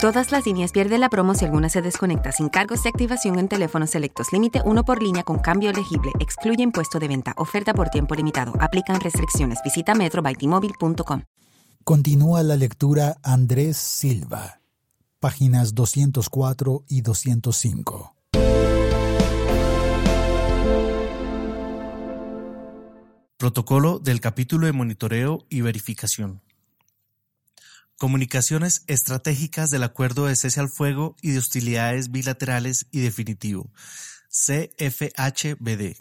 Todas las líneas pierden la promo si alguna se desconecta sin cargos de activación en teléfonos selectos. Límite uno por línea con cambio elegible. Excluye impuesto de venta. Oferta por tiempo limitado. Aplican restricciones. Visita metrobytmobile.com. Continúa la lectura Andrés Silva. Páginas 204 y 205. Protocolo del capítulo de monitoreo y verificación. Comunicaciones estratégicas del Acuerdo de Cese al Fuego y de Hostilidades Bilaterales y Definitivo, CFHBD,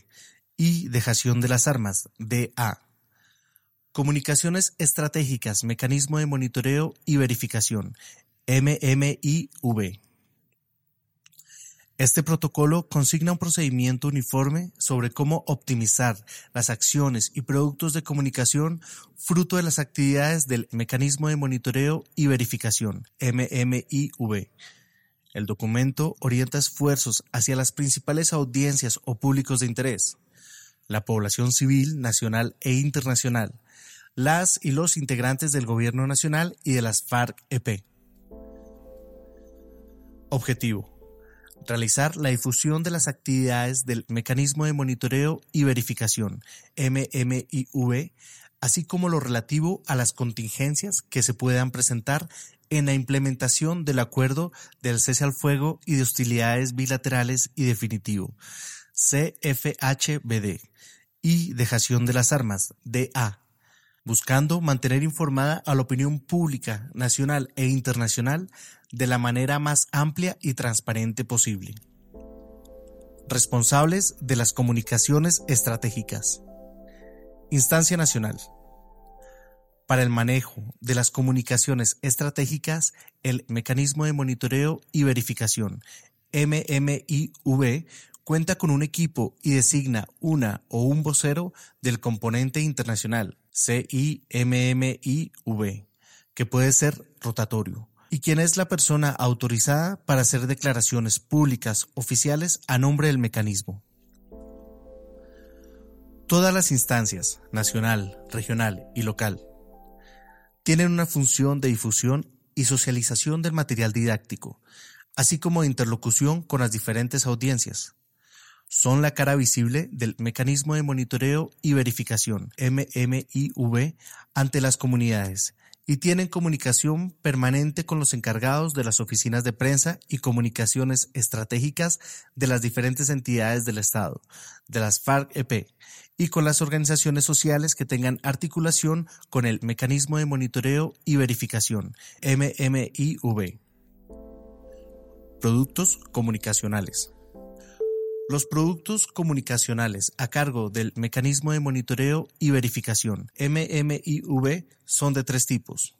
y Dejación de las Armas, DA. Comunicaciones estratégicas, Mecanismo de Monitoreo y Verificación, MMIV. Este protocolo consigna un procedimiento uniforme sobre cómo optimizar las acciones y productos de comunicación fruto de las actividades del Mecanismo de Monitoreo y Verificación, MMIV. El documento orienta esfuerzos hacia las principales audiencias o públicos de interés, la población civil, nacional e internacional, las y los integrantes del Gobierno Nacional y de las FARC-EP. Objetivo realizar la difusión de las actividades del Mecanismo de Monitoreo y Verificación, MMIV, así como lo relativo a las contingencias que se puedan presentar en la implementación del acuerdo del cese al fuego y de hostilidades bilaterales y definitivo, CFHBD, y dejación de las armas, DA, buscando mantener informada a la opinión pública nacional e internacional de la manera más amplia y transparente posible. Responsables de las comunicaciones estratégicas. Instancia Nacional. Para el manejo de las comunicaciones estratégicas, el Mecanismo de Monitoreo y Verificación, MMIV, cuenta con un equipo y designa una o un vocero del componente internacional, CIMMIV, que puede ser rotatorio y quién es la persona autorizada para hacer declaraciones públicas oficiales a nombre del mecanismo. Todas las instancias, nacional, regional y local, tienen una función de difusión y socialización del material didáctico, así como de interlocución con las diferentes audiencias. Son la cara visible del mecanismo de monitoreo y verificación MMIV ante las comunidades y tienen comunicación permanente con los encargados de las oficinas de prensa y comunicaciones estratégicas de las diferentes entidades del Estado, de las FARC-EP, y con las organizaciones sociales que tengan articulación con el Mecanismo de Monitoreo y Verificación, MMIV. Productos comunicacionales. Los productos comunicacionales a cargo del Mecanismo de Monitoreo y Verificación MMIV son de tres tipos.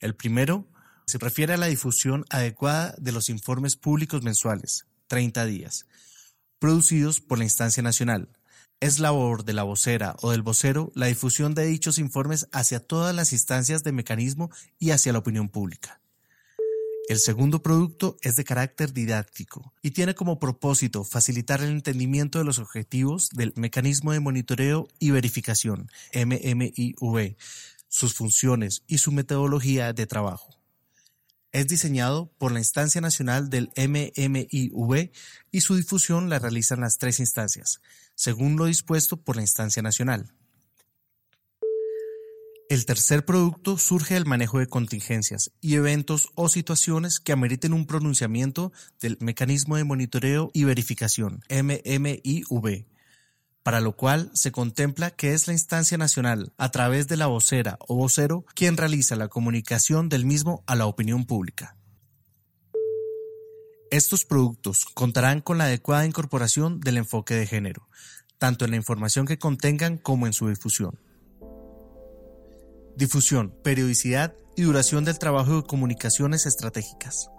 El primero se refiere a la difusión adecuada de los informes públicos mensuales, 30 días, producidos por la instancia nacional. Es labor de la vocera o del vocero la difusión de dichos informes hacia todas las instancias de mecanismo y hacia la opinión pública. El segundo producto es de carácter didáctico y tiene como propósito facilitar el entendimiento de los objetivos del mecanismo de monitoreo y verificación, MMIV, sus funciones y su metodología de trabajo. Es diseñado por la instancia nacional del MMIV y su difusión la realizan las tres instancias, según lo dispuesto por la instancia nacional. El tercer producto surge del manejo de contingencias y eventos o situaciones que ameriten un pronunciamiento del mecanismo de monitoreo y verificación, MMIV, para lo cual se contempla que es la instancia nacional, a través de la vocera o vocero, quien realiza la comunicación del mismo a la opinión pública. Estos productos contarán con la adecuada incorporación del enfoque de género, tanto en la información que contengan como en su difusión. Difusión, periodicidad y duración del trabajo de comunicaciones estratégicas.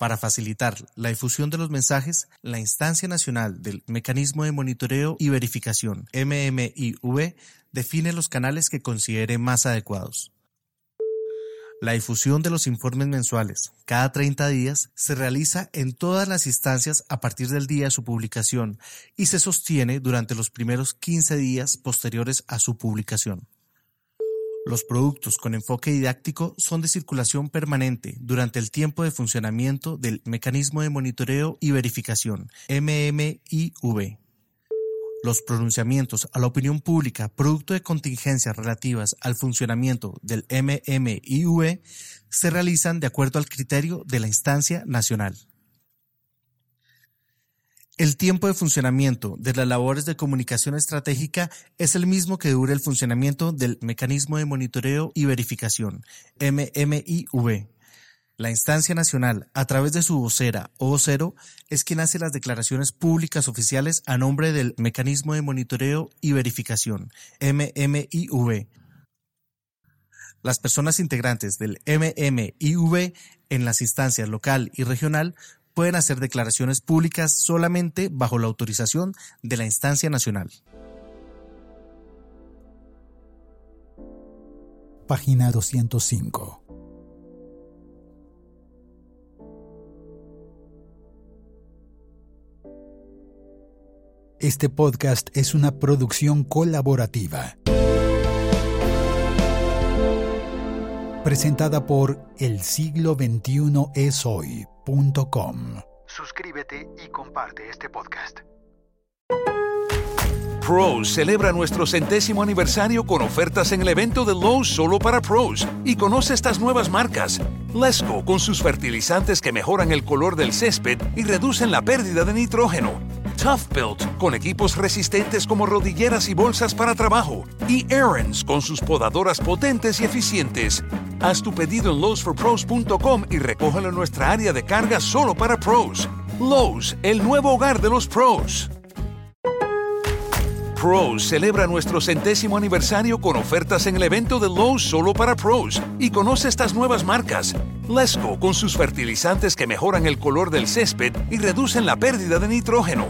Para facilitar la difusión de los mensajes, la Instancia Nacional del Mecanismo de Monitoreo y Verificación, MMIV, define los canales que considere más adecuados. La difusión de los informes mensuales, cada 30 días, se realiza en todas las instancias a partir del día de su publicación y se sostiene durante los primeros 15 días posteriores a su publicación. Los productos con enfoque didáctico son de circulación permanente durante el tiempo de funcionamiento del Mecanismo de Monitoreo y Verificación, MMIV. Los pronunciamientos a la opinión pública producto de contingencias relativas al funcionamiento del MMIV se realizan de acuerdo al criterio de la instancia nacional. El tiempo de funcionamiento de las labores de comunicación estratégica es el mismo que dura el funcionamiento del Mecanismo de Monitoreo y Verificación, MMIV. La instancia nacional, a través de su vocera o vocero, es quien hace las declaraciones públicas oficiales a nombre del Mecanismo de Monitoreo y Verificación, MMIV. Las personas integrantes del MMIV en las instancias local y regional pueden hacer declaraciones públicas solamente bajo la autorización de la instancia nacional. Página 205. Este podcast es una producción colaborativa. Presentada por El siglo XXI es hoy Suscríbete y comparte este podcast. Pros celebra nuestro centésimo aniversario con ofertas en el evento de Lowe's solo para pros y conoce estas nuevas marcas. Lesco con sus fertilizantes que mejoran el color del césped y reducen la pérdida de nitrógeno. Tough Built con equipos resistentes como rodilleras y bolsas para trabajo. Y Aaron's con sus podadoras potentes y eficientes. Haz tu pedido en lowesforpros.com y recógelo en nuestra área de carga solo para pros. Lowe's, el nuevo hogar de los pros. Pros celebra nuestro centésimo aniversario con ofertas en el evento de Lowe's solo para pros y conoce estas nuevas marcas. Lesco con sus fertilizantes que mejoran el color del césped y reducen la pérdida de nitrógeno.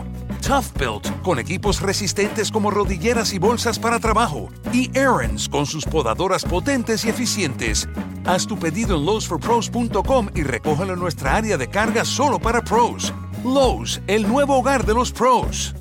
Tough Built con equipos resistentes como rodilleras y bolsas para trabajo. Y Aaron's con sus podadoras potentes y eficientes. Haz tu pedido en lowesforpros.com y recógelo en nuestra área de carga solo para pros. Lowe's, el nuevo hogar de los pros.